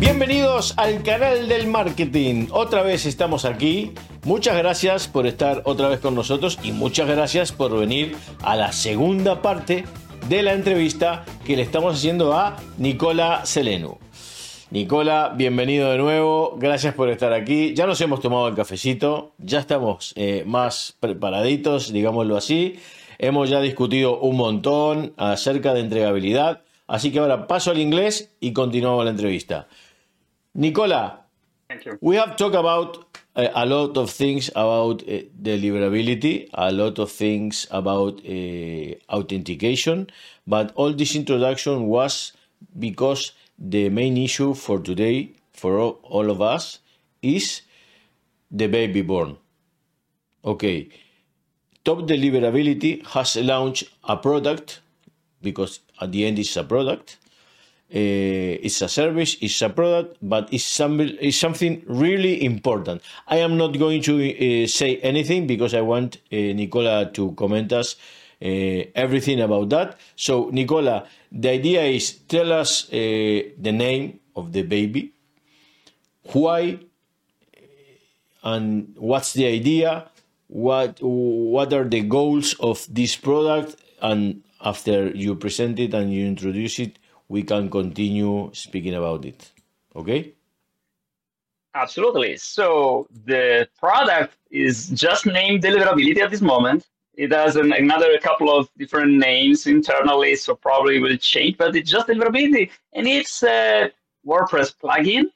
Bienvenidos al canal del marketing. Otra vez estamos aquí. Muchas gracias por estar otra vez con nosotros y muchas gracias por venir a la segunda parte de la entrevista que le estamos haciendo a Nicola Selenu. Nicola, bienvenido de nuevo, gracias por estar aquí. Ya nos hemos tomado el cafecito, ya estamos eh, más preparaditos, digámoslo así. Hemos ya discutido un montón acerca de entregabilidad, así que ahora paso al inglés y continuamos la entrevista. Nicola, we have talked about uh, a lot of things about uh, deliverability, a lot of things about uh, authentication, but all this introduction was because the main issue for today, for all, all of us, is the baby born. Okay, Top Deliverability has launched a product because at the end it's a product. Uh, it's a service, it's a product, but it's, some, it's something really important. I am not going to uh, say anything because I want uh, Nicola to comment us everything about that. So, Nicola, the idea is tell us uh, the name of the baby, why, and what's the idea, what what are the goals of this product, and after you present it and you introduce it, we can continue speaking about it. Okay? Absolutely. So the product is just named deliverability at this moment. It has an, another couple of different names internally, so probably will change, but it's just deliverability. And it's a WordPress plugin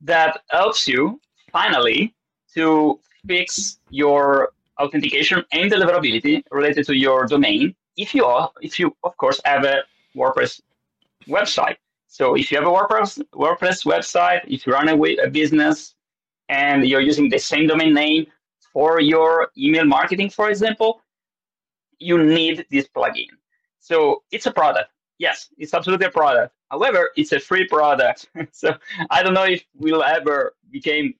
that helps you finally to fix your authentication and deliverability related to your domain. If you are, if you of course have a WordPress website. So if you have a WordPress WordPress website, if you run a, a business and you're using the same domain name for your email marketing, for example, you need this plugin. So it's a product. Yes, it's absolutely a product. However, it's a free product. so I don't know if we'll ever become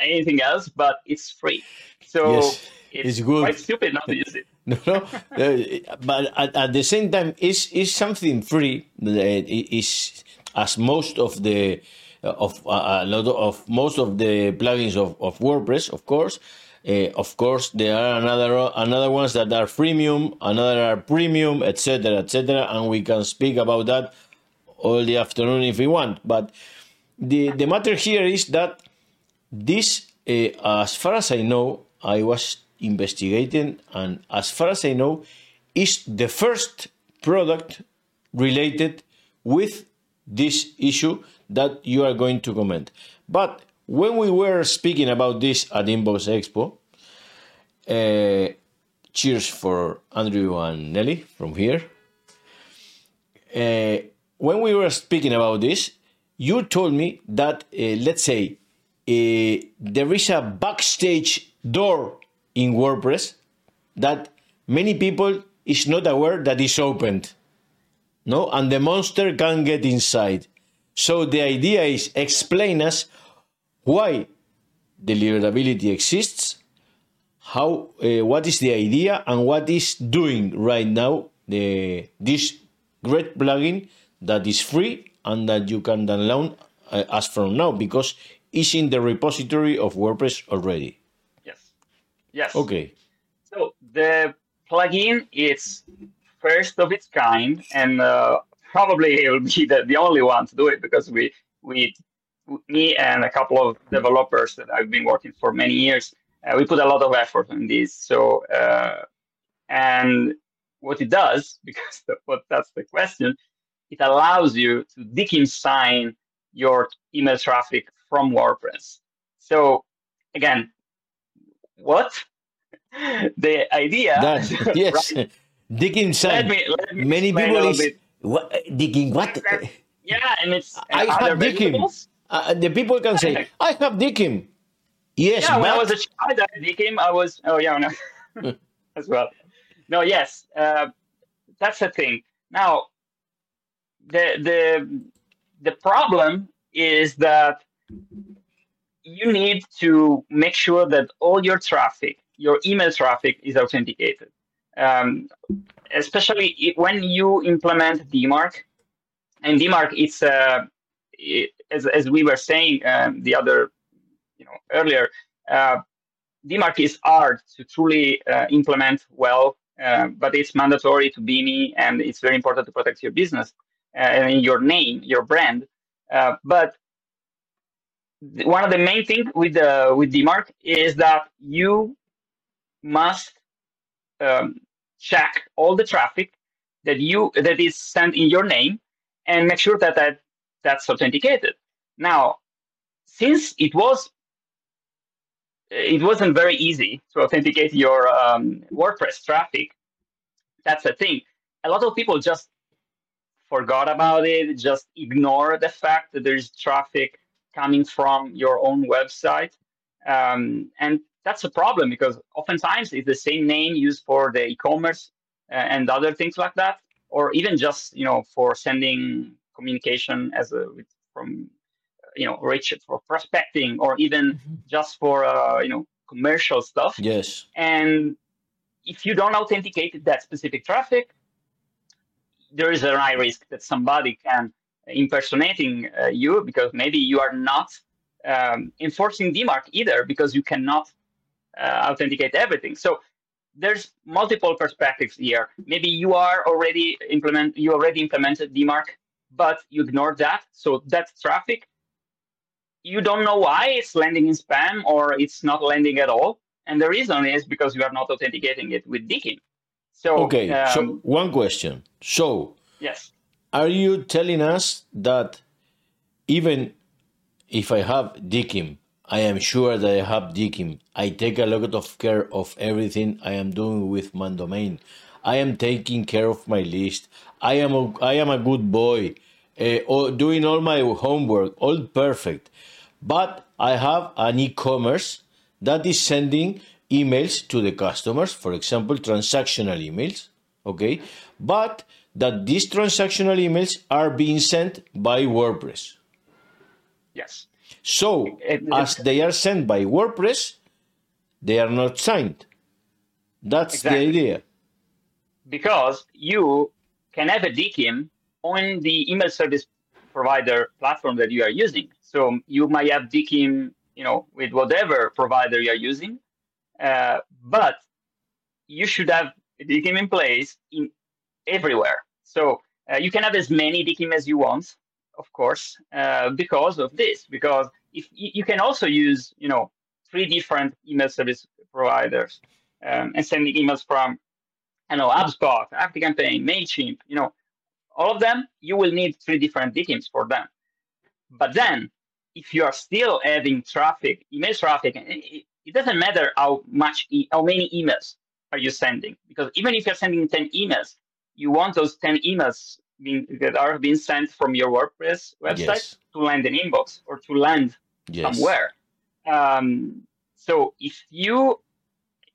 anything else, but it's free. So Yes, it's, it's good. quite stupid not to use it. No, no. Uh, but at, at the same time, it's, it's something free. Uh, It's as most of the of uh, a lot of most of the plugins of, of WordPress, of course. Uh, of course, there are another another ones that are freemium, another are premium, etc., etc., and we can speak about that all the afternoon if we want. But the the matter here is that this, uh, as far as I know, I was investigating, and as far as I know, is the first product related with this issue that you are going to comment. But when we were speaking about this at Inbox Expo, uh, cheers for Andrew and Nelly from here. Uh, when we were speaking about this, you told me that, uh, let's say, uh, there is a backstage door in WordPress that many people is not aware that is opened. No, and the monster can get inside. So the idea is explain us why deliverability exists, how uh, what is the idea, and what is doing right now the this great plugin that is free and that you can download uh, as from now because it's in the repository of WordPress already. Yes. Yes. Okay. So the plugin is first of its kind, and uh, probably it will be the, the only one to do it because we we me and a couple of developers that I've been working for many years, uh, we put a lot of effort in this. So uh, and what it does, because the, what that's the question, it allows you to DKIM sign your email traffic from WordPress. So again, what? the idea That yes, right? dig Let inside. me, let me Many people is what, digging what? Yeah, and it's I and other have Dickim. variables. Uh, the people can say, I have Dickim. Yes, Yeah, when I was a child, I became. I was. Oh yeah, no, as well. No, yes, uh, that's the thing. Now, the the the problem is that you need to make sure that all your traffic, your email traffic, is authenticated. Um, especially when you implement DMARC, and DMARC, it's uh, it, as as we were saying um, the other, you know, earlier. Uh, DMARC is hard to truly uh, implement well, uh, but it's mandatory to BIMI, and it's very important to protect your business uh, and your name, your brand. Uh, but one of the main things with the with DMARC is that you must um, check all the traffic that you that is sent in your name and make sure that, that that's authenticated. Now, since it was it wasn't very easy to authenticate your um, WordPress traffic, that's the thing. A lot of people just forgot about it, just ignore the fact that there's traffic coming from your own website. Um, and that's a problem because oftentimes it's the same name used for the e-commerce uh, and other things like that, or even just you know for sending communication as a from you know reach for prospecting or even mm-hmm. just for uh, you know commercial stuff. Yes. And if you don't authenticate that specific traffic, there is a high risk that somebody can impersonating uh, you because maybe you are not um, enforcing DMARC either because you cannot uh, authenticate everything. So there's multiple perspectives here. Maybe you are already implement you already implemented DMARC, but you ignore that. So that traffic, you don't know why it's landing in spam or it's not landing at all. And the reason is because you are not authenticating it with DKIM. So okay. Um, so one question. So yes, are you telling us that even if I have DKIM, I am sure that I have DKIM. I take a lot of care of everything I am doing with my domain. I am taking care of my list. I am a, I am a good boy, uh, doing all my homework, all perfect. But I have an e-commerce that is sending emails to the customers, for example, transactional emails. Okay, but that these transactional emails are being sent by WordPress. Yes. So, as they are sent by WordPress, they are not signed. That's exactly. the idea. Because you can have a DKIM on the email service provider platform that you are using. So you might have DKIM, you know, with whatever provider you are using, uh, but you should have DKIM in place in everywhere. So uh, you can have as many DKIM as you want, of course, uh, because of this. Because if you can also use, you know, three different email service providers um, and sending emails from, I know, HubSpot, ActiveCampaign, Mailchimp, you know, all of them, you will need three different DKIMs for them. But then, if you are still having traffic, email traffic, it, it doesn't matter how much, e- how many emails are you sending, because even if you're sending 10 emails, you want those 10 emails being, that are being sent from your WordPress website yes. to land an inbox or to land yes. somewhere. Um, so if you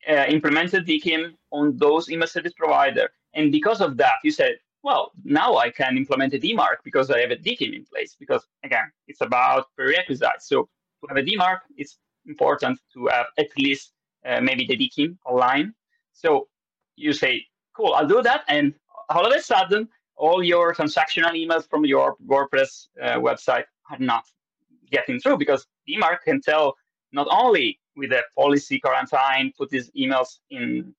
uh, implemented DKIM on those email service provider, and because of that, you said, well, now I can implement a DMARC because I have a DKIM in place. Because again, it's about prerequisites. So to have a DMARC, it's important to have at least uh, maybe the DKIM online. So you say, cool, I'll do that, and all of a sudden, all your transactional emails from your WordPress uh, website are not getting through because DMARC can tell not only with a policy quarantine, put these emails in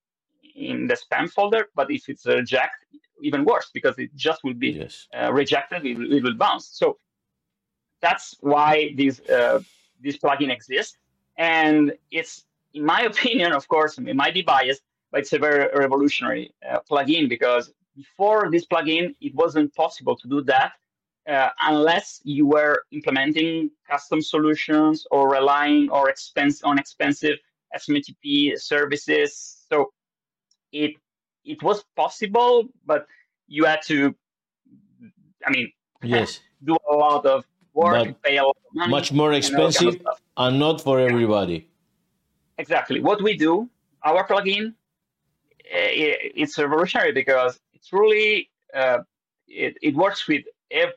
in the spam folder, but if it's rejected, even worse because it just will be yes. uh, rejected, it, it, will bounce. So that's why this uh, this plugin exists, and it's in my opinion, of course, it might be biased, but it's a very revolutionary uh, plugin because before this plugin, it wasn't possible to do that uh, unless you were implementing custom solutions or relying or expense on expensive SMTP services. So it it was possible, but you had to, I mean, yes, do a lot of work, pay a lot of money, much more expensive, and, kind of and not for everybody. Exactly. What we do, our plugin, eh, it's revolutionary because truly uh, it, it works with ev- uh,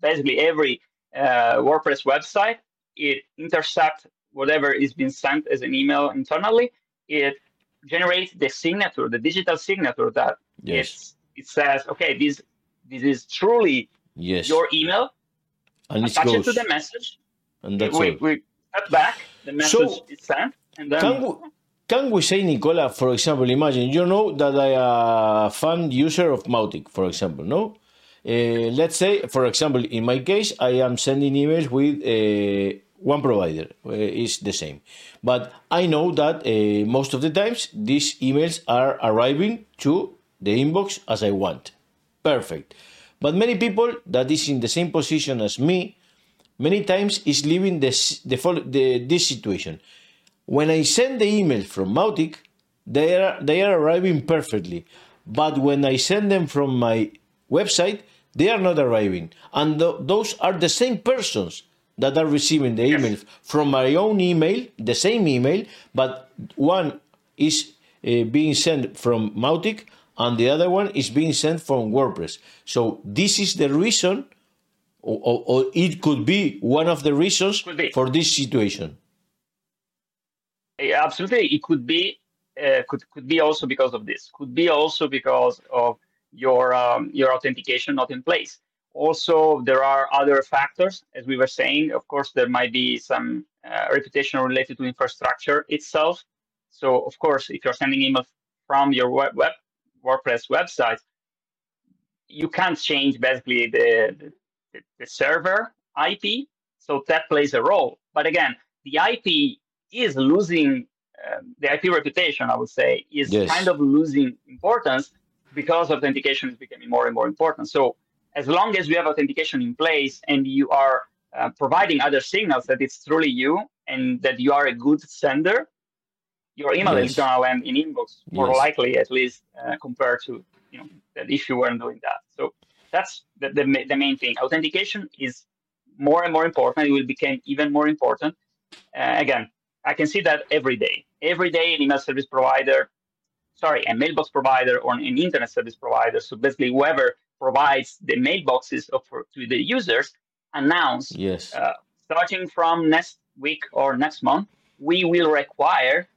basically every uh, WordPress website it intercepts whatever is being sent as an email internally. It generates the signature, the digital signature that yes. it says, okay, this this is truly yes. your email. And attach it to the message. And that's we, all. we cut back, the message so, is sent, and then. Can we, can we say, Nicola, for example, imagine you know that I am a fan user of Mautic, for example, no? Uh, let's say, for example, in my case, I am sending emails with uh, one provider. Uh, the same, but I know that uh, most of the times these emails are arriving to the inbox as I want. Perfect. But many people that is in the same position as me, many times is living this the, the this situation. When I send the email from Mautic, they are they are arriving perfectly. But when I send them from my website, they are not arriving. And th- those are the same persons that are receiving the email yes. from my own email, the same email, but one is uh, being sent from Mautic and the other one is being sent from WordPress. So this is the reason, or, or, or it could be one of the reasons for this situation. Absolutely, it could be. Uh, could could be also because of this. Could be also because of your um, your authentication not in place. Also, there are other factors, as we were saying. Of course, there might be some uh, reputation related to infrastructure itself. So, of course, if you're sending emails from your web, web WordPress website, you can't change basically the, the, the server IP. So that plays a role. But again, the IP is losing um, the IP reputation, I would say, is yes. kind of losing importance because authentication is becoming more and more important. So as long as you have authentication in place and you are uh, providing other signals that it's truly you and that you are a good sender, your email yes. is going to land in inbox more yes. likely, at least uh, compared to you know that if you weren't doing that. So that's the, the, the main thing. Authentication is more and more important. It will become even more important. Uh, again, I can see that every day. Every day, an email service provider sorry, a mailbox provider or an internet service provider. So basically, whoever provides the mailboxes of, to the users announce yes. Uh, starting from next week or next month, we will require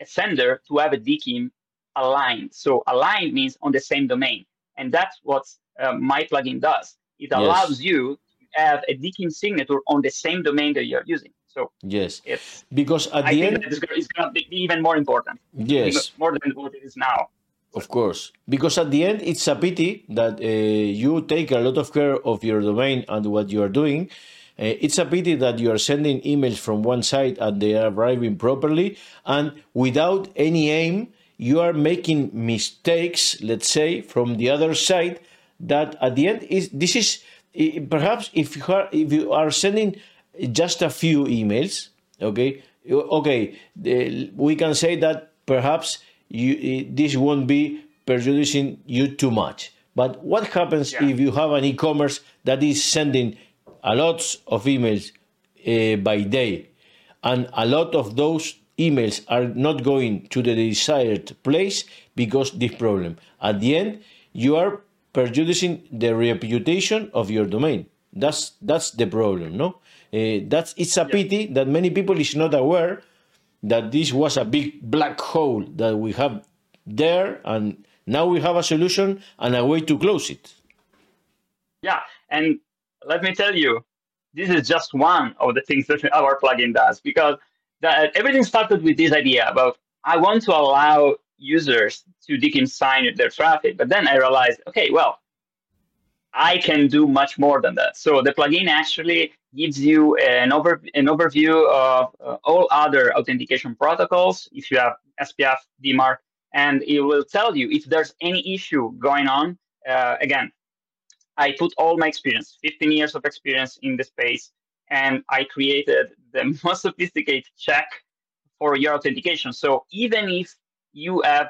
a sender to have a DKIM aligned. So aligned means on the same domain. And that's what uh, my plugin does. It allows yes. you to have a DKIM signature on the same domain that you're using. So yes, because at I the end it's going to be even more important. Yes, more than what it is now. Of course, because at the end it's a pity that uh, you take a lot of care of your domain and what you are doing. Uh, it's a pity that you are sending emails from one side and they are arriving properly, and without any aim, you are making mistakes. Let's say from the other side, that at the end is this is perhaps if you are if you are sending just a few emails, okay, okay, we can say that perhaps you, this won't be prejudicing you too much. But what happens yeah. if you have an e-commerce that is sending a lot of emails uh, by day, and a lot of those emails are not going to the desired place because this problem. At the end, you are prejudicing the reputation of your domain. That's that's the problem, no? Uh, that's it's a pity that many people is not aware that this was a big black hole that we have there, and now we have a solution and a way to close it. Yeah, and let me tell you, this is just one of the things that our plugin does because that everything started with this idea about I want to allow users to DKIM sign their traffic, but then I realized, okay, well, I can do much more than that. So the plugin actually gives you an, over, an overview of uh, all other authentication protocols if you have SPF, DMARC, and it will tell you if there's any issue going on. Uh, again, I put all my experience, 15 years of experience in the space, and I created the most sophisticated check for your authentication. So even if you have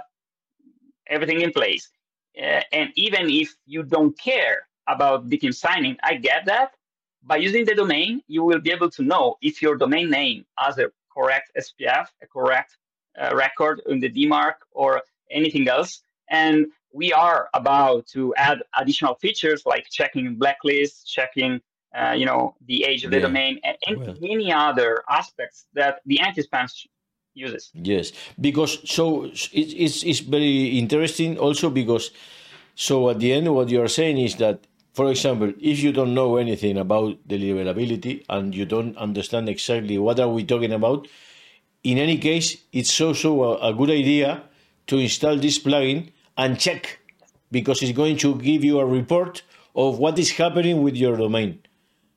everything in place, uh, and even if you don't care about DKIM signing, I get that. By using the domain, you will be able to know if your domain name has a correct SPF, a correct uh, record in the DMARC, or anything else. And we are about to add additional features like checking blacklists, checking uh, you know, the age of the Yeah. domain, and, and Well. many other aspects that the anti-spam Yes, because so it's, it's it's very interesting also because so at the end what you are saying is that for example if you don't know anything about deliverability and you don't understand exactly what are we talking about in any case it's also a, a good idea to install this plugin and check because it's going to give you a report of what is happening with your domain.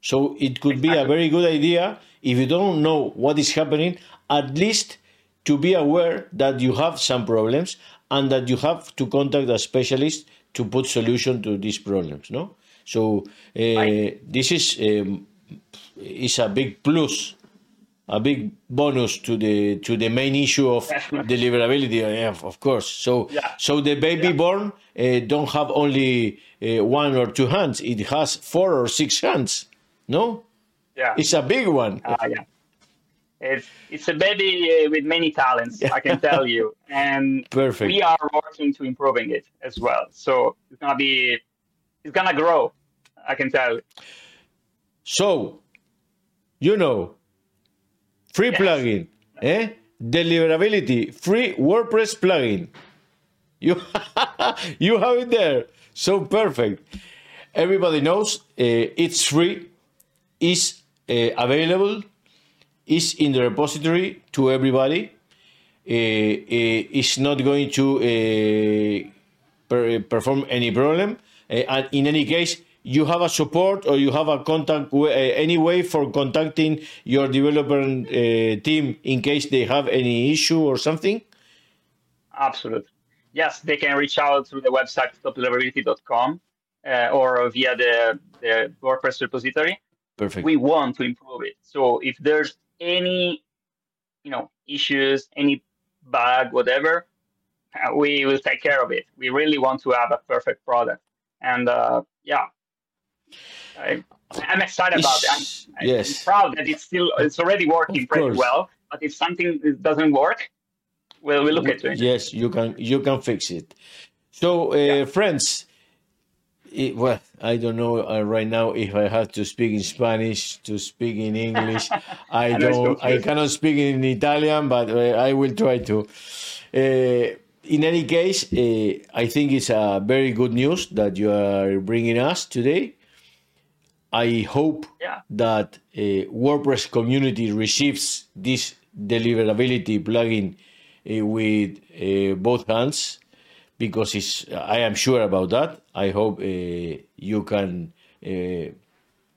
So it could be a very good idea if you don't know what is happening, at least to be aware that you have some problems and that you have to contact a specialist to put solution to these problems. No, so uh, this is um, is a big plus, a big bonus to the to the main issue of deliverability. Yeah, of course. So Yeah. so the baby Yeah. born uh, don't have only uh, one or two hands; it has four or six hands. No. Yeah. It's a big one. Uh, yeah. It's it's a baby uh, with many talents, I can tell you, and Perfect. we are working to improving it as well. So it's gonna be, it's gonna grow, I can tell. you. So, you know, free Yes. plugin, eh? Deliverability, free WordPress plugin. You you have it there. So perfect. Everybody knows uh, it's free, is uh, available, is in the repository to everybody. Uh, uh, it's not going to uh, per- perform any problem. And in any case, you have a support or you have a contact uh, any way for contacting your developer uh, team in case they have any issue or something. Absolutely. Yes, they can reach out through the website topdeliverability.com uh, or via the, the WordPress repository. Perfect. We want to improve it. So if there's any, you know, issues, any bug, whatever, uh, we will take care of it. We really want to have a perfect product. And uh, yeah, I, I'm excited about it. I'm, I'm yes. proud that it's still it's already working pretty well. But if something doesn't work, we'll, we'll look at it. Yes, you can you can fix it. So, uh, friends, it, well, I don't know uh, right now if I have to speak in Spanish, to speak in English. I I know it's don't. I cannot speak in Italian, but uh, I will try to. Uh, in any case, uh, I think it's a very good news that you are bringing us today. I hope Yeah. that uh, WordPress community receives this deliverability plugin uh, with uh, both hands because it's I am sure about that. I hope uh, you can uh,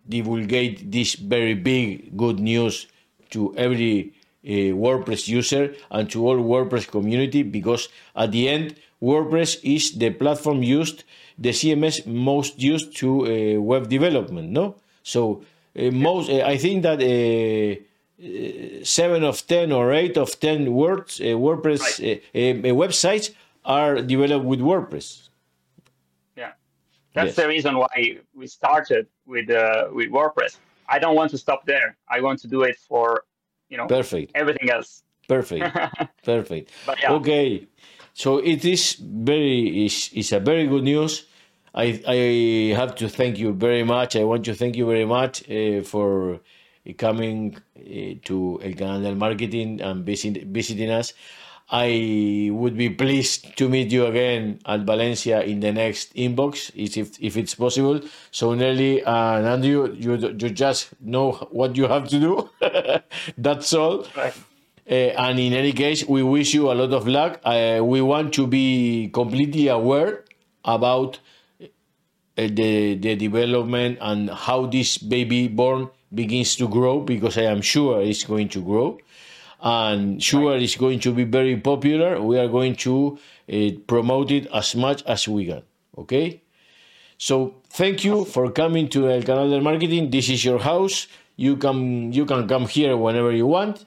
divulgate this very big good news to every uh, WordPress user and to all WordPress community because at the end WordPress is the platform used the CMS most used to uh, web development no? So uh, most uh, I think that seven of ten or eight of ten words uh, WordPress uh, uh, websites are developed with WordPress that's Yes. the reason why we started with uh, with WordPress. I don't want to stop there. I want to do it for you know perfect everything else. perfect perfect But yeah. okay so it is very is, is a very good news i i have to thank you very much i want to thank you very much uh, for coming uh, to el canal del marketing and visit, visiting us i would be pleased to meet you again at valencia in the next inbox if, if it's possible so nelly and andrew you, you just know what you have to do that's all Right. uh, and in any case, we wish you a lot of luck. Uh, we want to be completely aware about uh, the the development and how this baby born begins to grow because I am sure it's going to grow and sure it's going to be very popular. We are going to uh, promote it as much as we can. Okay. So thank you for coming to El Canal del Marketing. This is your house. You can you can come here whenever you want.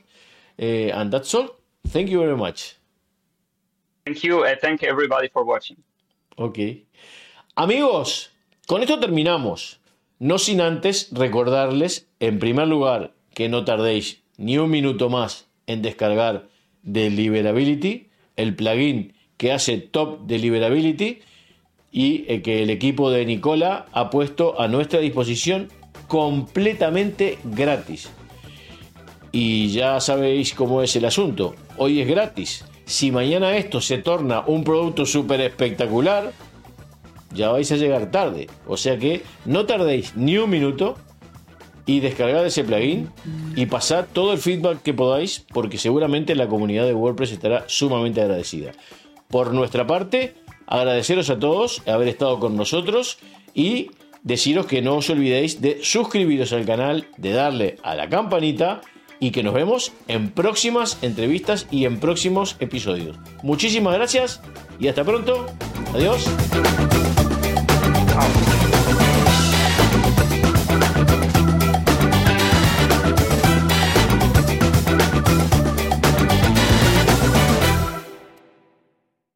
Uh, and that's all. Thank you very much. Thank you. and thank everybody for watching. Ok. Amigos, con esto terminamos. No sin antes recordarles, en primer lugar, que no tardéis ni un minuto más en descargar Deliverability, el plugin que hace Top Deliverability y eh, que el equipo de Nicola ha puesto a nuestra disposición completamente gratis. Y ya sabéis cómo es el asunto. Hoy es gratis. Si mañana esto se torna un producto súper espectacular, ya vais a llegar tarde. O sea que no tardéis ni un minuto y descargad ese plugin y pasad todo el feedback que podáis porque seguramente la comunidad de WordPress estará sumamente agradecida. Por nuestra parte, agradeceros a todos haber estado con nosotros y deciros que no os olvidéis de suscribiros al canal, de darle a la campanita y que nos vemos en próximas entrevistas y en próximos episodios. Muchísimas gracias y hasta pronto. Adiós.